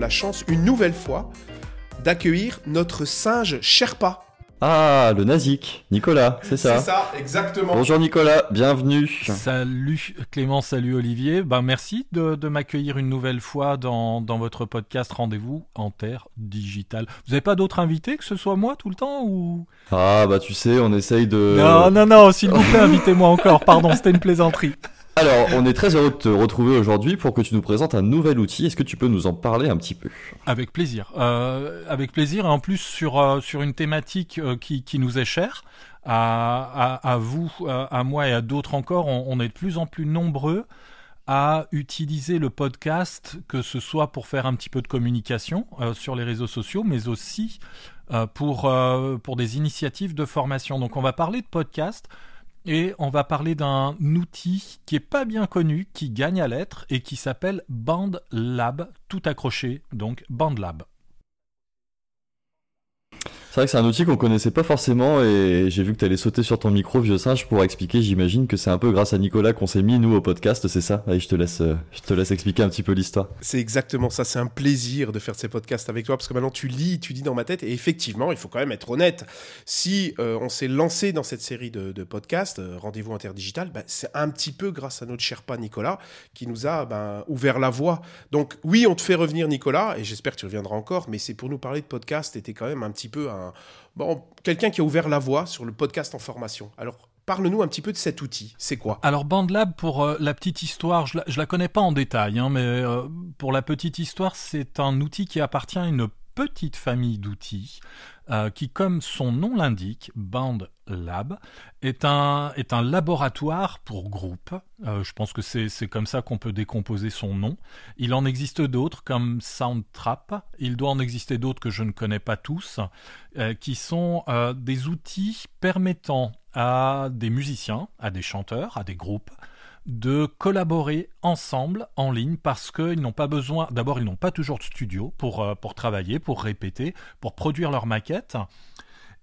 la chance, une nouvelle fois, d'accueillir notre singe Sherpa. Ah, le Nazik, Nicolas, c'est ça. C'est ça, exactement. Bonjour Nicolas, bienvenue. Salut Clément, salut Olivier. Ben, merci de, de m'accueillir une nouvelle fois dans, dans votre podcast Rendez-vous en Terre Digitale. Vous n'avez pas d'autres invités que ce soit moi tout le temps ou? Ah, bah tu sais, on essaye de... Non, non, non, s'il vous plaît, invitez-moi encore. Pardon, c'était une plaisanterie. Alors, on est très heureux de te retrouver aujourd'hui pour que tu nous présentes un nouvel outil. Est-ce que tu peux nous en parler un petit peu? Avec plaisir. Euh, avec plaisir, et en plus sur, euh, une thématique euh, qui, nous est chère. À, vous, à, moi et à d'autres encore, on, est de plus en plus nombreux à utiliser le podcast, que ce soit pour faire un petit peu de communication sur les réseaux sociaux, mais aussi pour, pour des initiatives de formation. Donc on va parler de podcast et on va parler d'un outil qui est pas bien connu, qui gagne à l'être et qui s'appelle BandLab, tout accroché, donc BandLab. C'est vrai que c'est un outil qu'on connaissait pas forcément et j'ai vu que tu allais sauter sur ton micro, vieux singe, pour expliquer. J'imagine que c'est un peu grâce à Nicolas qu'on s'est mis, nous, au podcast, c'est ça? Allez, je te laisse, euh, je te laisse expliquer un petit peu l'histoire. C'est exactement ça, c'est un plaisir de faire ces podcasts avec toi parce que maintenant tu lis, tu dis dans ma tête et effectivement, il faut quand même être honnête. Si euh, on s'est lancé dans cette série de, podcasts, euh, Rendez-vous Interdigital, ben, c'est un petit peu grâce à notre cher pas Nicolas qui nous a ben, ouvert la voie. Donc oui, on te fait revenir Nicolas et j'espère que tu reviendras encore, mais c'est pour nous parler de podcast, c'était quand même un petit peu bon, quelqu'un qui a ouvert la voie sur le podcast en formation. Alors, parle-nous un petit peu de cet outil. C'est quoi? Alors BandLab, pour euh, la petite histoire, je la, la connais pas en détail, hein, mais euh, pour la petite histoire, c'est un outil qui appartient à une petite famille d'outils euh, qui, comme son nom l'indique, BandLab, est un, est un laboratoire pour groupe. Euh, je pense que c'est comme ça qu'on peut décomposer son nom. Il en existe d'autres comme Soundtrap. Il doit en exister d'autres que je ne connais pas tous, euh, qui sont des outils permettant à des musiciens, à des chanteurs, à des groupes, de collaborer ensemble en ligne parce qu'ils n'ont pas besoin, d'abord ils n'ont pas toujours de studio pour, euh, travailler, pour répéter, pour produire leurs maquettes,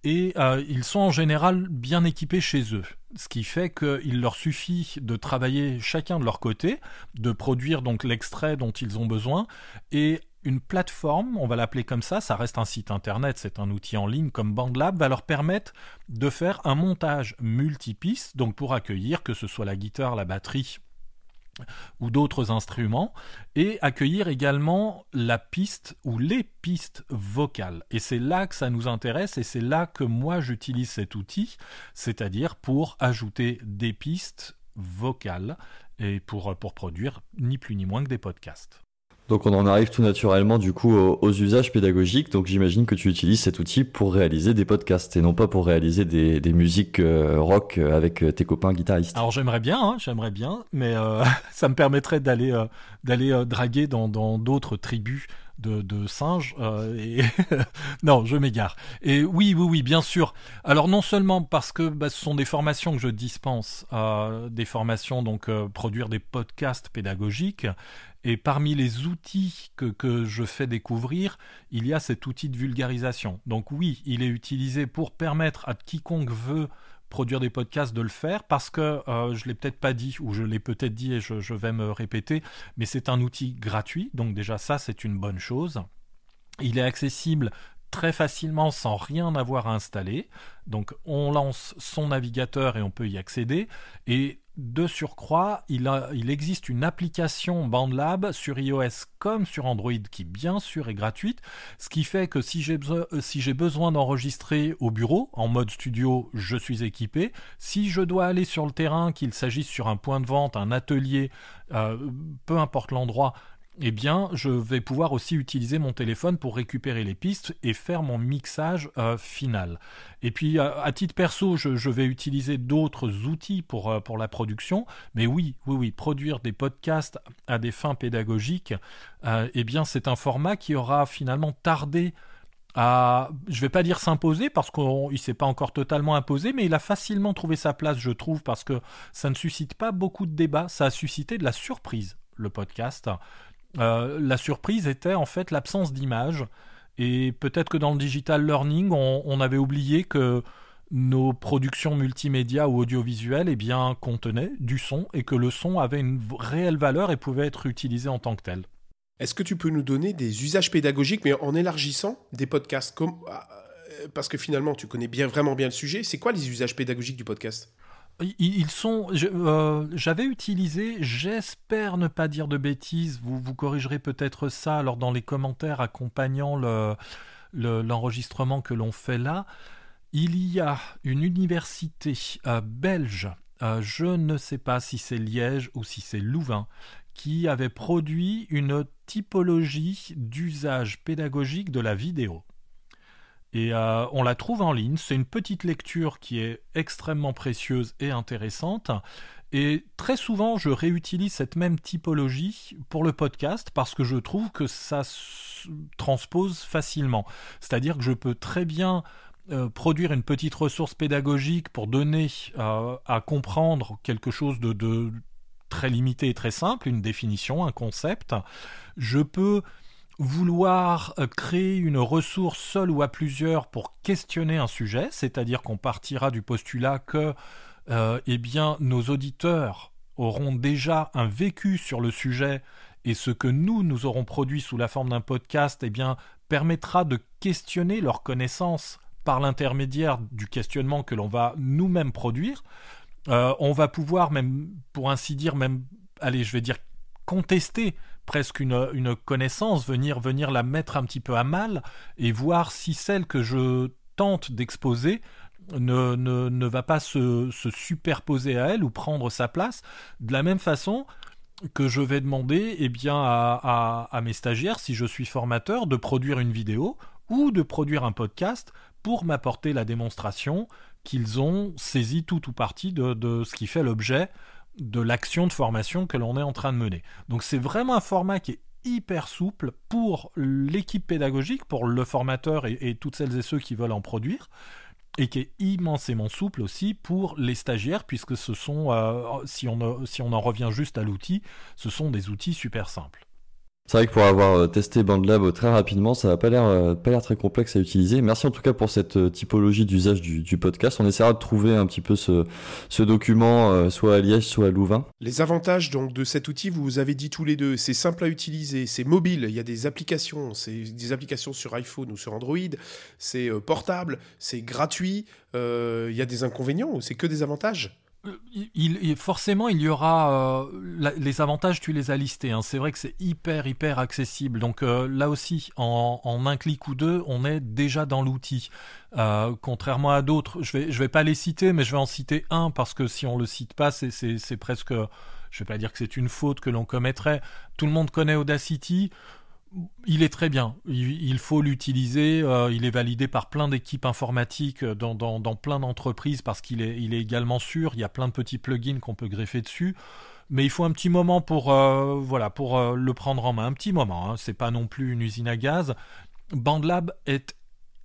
et euh, ils sont en général bien équipés chez eux. Ce qui fait qu'il leur suffit de travailler chacun de leur côté, de produire donc l'extrait dont ils ont besoin, et une plateforme, on va l'appeler comme ça, ça reste un site internet, c'est un outil en ligne comme BandLab, va leur permettre de faire un montage multipiste, donc pour accueillir que ce soit la guitare, la batterie ou d'autres instruments, et accueillir également la piste ou les pistes vocales. Et c'est là que ça nous intéresse, et c'est là que moi j'utilise cet outil, c'est-à-dire pour ajouter des pistes vocales et pour, pour produire ni plus ni moins que des podcasts. Donc on en arrive tout naturellement du coup aux, usages pédagogiques. Donc j'imagine que tu utilises cet outil pour réaliser des podcasts et non pas pour réaliser des, musiques euh, rock avec euh, tes copains guitaristes. Alors j'aimerais bien, hein, j'aimerais bien, mais euh, ça me permettrait d'aller euh, d'aller euh, draguer dans d'autres tribus de, de singes. euh, non, je m'égare. Et oui, oui, oui, bien sûr. Alors non seulement parce que bah, ce sont des formations que je dispense, des formations donc euh, produire des podcasts pédagogiques. Et parmi les outils que, que je fais découvrir, il y a cet outil de vulgarisation. Donc oui, il est utilisé pour permettre à quiconque veut produire des podcasts de le faire parce que euh, je l'ai peut-être pas dit ou je l'ai peut-être dit et je, je vais me répéter, mais c'est un outil gratuit, donc déjà ça c'est une bonne chose. Il est accessible très facilement sans rien avoir à installer. Donc on lance son navigateur et on peut y accéder. Et de surcroît, il, existe une application BandLab sur iOS comme sur Android qui bien sûr est gratuite, ce qui fait que si j'ai besoin, euh, si j'ai besoin d'enregistrer au bureau, en mode studio, je suis équipé. Si je dois aller sur le terrain, qu'il s'agisse sur un point de vente, un atelier, euh, peu importe l'endroit, eh bien, je vais pouvoir aussi utiliser mon téléphone pour récupérer les pistes et faire mon mixage euh, final. Et puis, à, à titre perso, je, vais utiliser d'autres outils pour, euh, pour la production. Mais oui, oui, oui, produire des podcasts à des fins pédagogiques, euh, eh bien, c'est un format qui aura finalement tardé à, je vais pas dire s'imposer parce qu'il ne s'est pas encore totalement imposé, mais il a facilement trouvé sa place, je trouve, parce que ça ne suscite pas beaucoup de débats, ça a suscité de la surprise, le podcast. Euh, la surprise était en fait l'absence d'image. Et peut-être que dans le digital learning, on, avait oublié que nos productions multimédia ou audiovisuelles eh contenaient du son et que le son avait une réelle valeur et pouvait être utilisé en tant que tel. Est-ce que tu peux nous donner des usages pédagogiques, mais en élargissant des podcasts. Ah, euh, parce que finalement, tu connais bien, vraiment bien le sujet. C'est quoi les usages pédagogiques du podcast? Ils sont. Euh, j'avais utilisé, j'espère ne pas dire de bêtises, vous, vous corrigerez peut-être ça alors dans les commentaires accompagnant l'enregistrement que l'on fait là. Il y a une université euh, belge, je ne sais pas si c'est Liège ou si c'est Louvain, qui avait produit une typologie d'usage pédagogique de la vidéo. Et euh, on la trouve en ligne. C'est une petite lecture qui est extrêmement précieuse et intéressante. Et très souvent, je réutilise cette même typologie pour le podcast parce que je trouve que ça se transpose facilement. C'est-à-dire que je peux très bien euh, produire une petite ressource pédagogique pour donner euh, à comprendre quelque chose de, de, très limité et très simple, une définition, un concept. Je peux vouloir euh, créer une ressource seule ou à plusieurs pour questionner un sujet, c'est-à-dire qu'on partira du postulat que euh, eh bien, nos auditeurs auront déjà un vécu sur le sujet et ce que nous, nous aurons produit sous la forme d'un podcast eh bien, permettra de questionner leur connaissance par l'intermédiaire du questionnement que l'on va nous-mêmes produire. Euh, on va pouvoir même, pour ainsi dire, même, allez, je vais dire, contester presque une, connaissance, venir, venir la mettre un petit peu à mal et voir si celle que je tente d'exposer ne, ne, va pas se, superposer à elle ou prendre sa place. De la même façon que je vais demander eh bien, à, mes stagiaires, si je suis formateur, de produire une vidéo ou de produire un podcast pour m'apporter la démonstration qu'ils ont saisi tout ou partie de ce qui fait l'objet de l'action de formation que l'on est en train de mener. Donc c'est vraiment un format qui est hyper souple pour l'équipe pédagogique, pour le formateur et, toutes celles et ceux qui veulent en produire, et qui est immensément souple aussi pour les stagiaires, puisque ce sont, euh, si, on, si on en revient juste à l'outil, ce sont des outils super simples. C'est vrai que pour avoir euh, testé BandLab très rapidement, ça n'a pas l'air euh, pas l'air très complexe à utiliser. Merci en tout cas pour cette euh, typologie d'usage du, podcast. On essaiera de trouver un petit peu ce, document soit à Liège, soit à Louvain. Les avantages donc de cet outil, vous vous avez dit tous les deux, c'est simple à utiliser, c'est mobile, il y a des applications, c'est des applications sur iPhone ou sur Android, c'est portable, c'est gratuit. il y a des inconvénients ou c'est que des avantages? Il, forcément, il y aura euh, les avantages, tu les as listés. Hein. C'est vrai que c'est hyper, hyper accessible. Donc euh, là aussi, en, un clic ou deux, on est déjà dans l'outil. Euh, contrairement à d'autres, je vais, je vais pas les citer, mais je vais en citer un parce que si on le cite pas, c'est presque, je vais pas dire que c'est une faute que l'on commettrait. Tout le monde connaît Audacity il est très bien. Il, faut l'utiliser. Euh, il est validé par plein d'équipes informatiques euh, dans, plein d'entreprises parce qu'il est, également sûr. Il y a plein de petits plugins qu'on peut greffer dessus. Mais il faut un petit moment pour, euh, voilà, pour le prendre en main. Un petit moment. Hein. C'est pas non plus une usine à gaz. BandLab est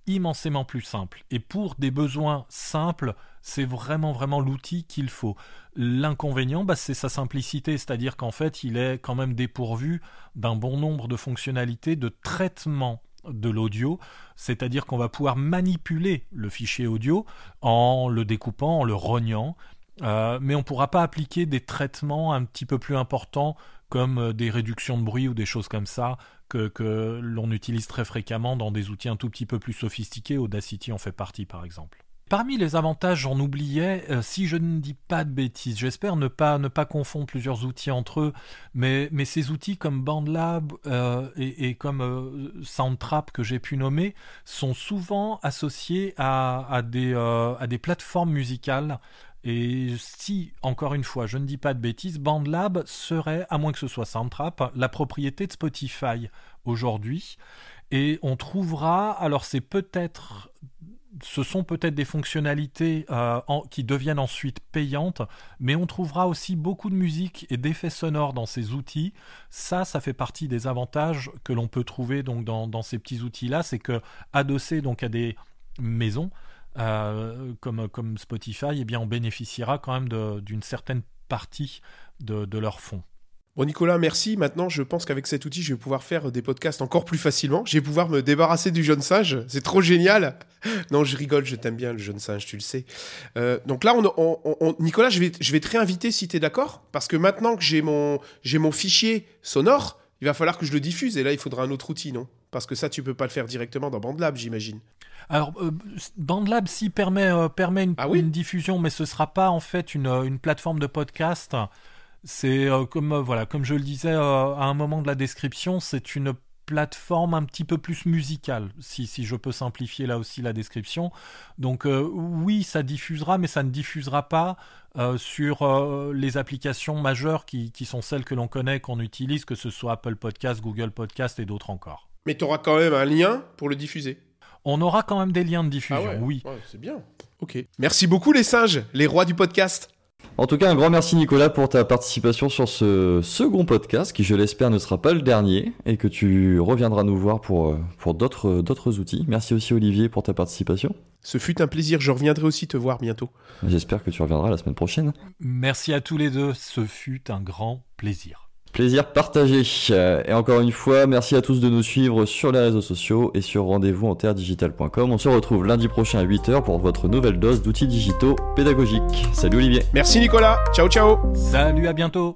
immensément plus simple. Et pour des besoins simples, c'est vraiment vraiment l'outil qu'il faut. L'inconvénient, bah, c'est sa simplicité, c'est-à-dire qu'en fait, il est quand même dépourvu d'un bon nombre de fonctionnalités de traitement de l'audio, c'est-à-dire qu'on va pouvoir manipuler le fichier audio en le découpant, en le rognant, euh, mais on ne pourra pas appliquer des traitements un petit peu plus importants comme euh, des réductions de bruit ou des choses comme ça que, l'on utilise très fréquemment dans des outils un tout petit peu plus sophistiqués. Audacity en fait partie par exemple. Parmi les avantages, j'en oubliais, euh, si je ne dis pas de bêtises, j'espère ne pas, confondre plusieurs outils entre eux, mais, ces outils comme BandLab euh, et, comme euh, Soundtrap que j'ai pu nommer sont souvent associés des, à des plateformes musicales. Et si, encore une fois, je ne dis pas de bêtises, BandLab serait, à moins que ce soit Soundtrap, la propriété de Spotify aujourd'hui. Et on trouvera, alors c'est peut-être ce sont peut-être des fonctionnalités euh, qui deviennent ensuite payantes, mais on trouvera aussi beaucoup de musique et d'effets sonores dans ces outils. Ça, ça fait partie des avantages que l'on peut trouver donc dans, ces petits outils-là, c'est que adossé donc à des maisons euh, comme, comme Spotify, eh bien on bénéficiera quand même d'une certaine partie de, de leur fonds. Bon Nicolas, merci. Maintenant, je pense qu'avec cet outil, je vais pouvoir faire des podcasts encore plus facilement. Je vais pouvoir me débarrasser du jeune singe. C'est trop génial. Non, je rigole, je t'aime bien le jeune singe, tu le sais. Euh, donc là, on, Nicolas, je vais, je vais te réinviter si tu es d'accord. Parce que maintenant que j'ai mon, mon fichier sonore, il va falloir que je le diffuse. Et là, il faudra un autre outil, non? Parce que ça, tu peux pas le faire directement dans BandLab, j'imagine. Alors, euh, BandLab, si, permet, euh, permet une, Ah oui une diffusion, mais ce sera pas en fait une, euh, une plateforme de podcast. C'est euh, comme, voilà, comme je le disais à un moment de la description, c'est une plateforme un petit peu plus musicale, si, si je peux simplifier là aussi la description. Donc euh, oui, ça diffusera, mais ça ne diffusera pas euh, sur euh, les applications majeures qui, qui sont celles que l'on connaît, qu'on utilise, que ce soit Apple Podcast, Google Podcast et d'autres encore. Mais tu auras quand même un lien pour le diffuser. On aura quand même des liens de diffusion, Ah ouais, oui. ouais, c'est bien. Ok. Merci beaucoup, les singes, les rois du podcast. En tout cas, un grand merci Nicolas pour ta participation sur ce second podcast qui, je l'espère, ne sera pas le dernier et que tu reviendras nous voir pour, euh, pour d'autres d'autres outils. Merci aussi Olivier pour ta participation. Ce fut un plaisir. Je reviendrai aussi te voir bientôt. J'espère que tu reviendras la semaine prochaine. Merci à tous les deux, ce fut un grand plaisir. Plaisir partagé. Euh, Et encore une fois, merci à tous de nous suivre sur les réseaux sociaux et sur rendez-vous en terredigital.com. On se retrouve lundi prochain à 8h pour votre nouvelle dose d'outils digitaux pédagogiques. Salut Olivier. Merci, Nicolas. Ciao, ciao. Salut, à bientôt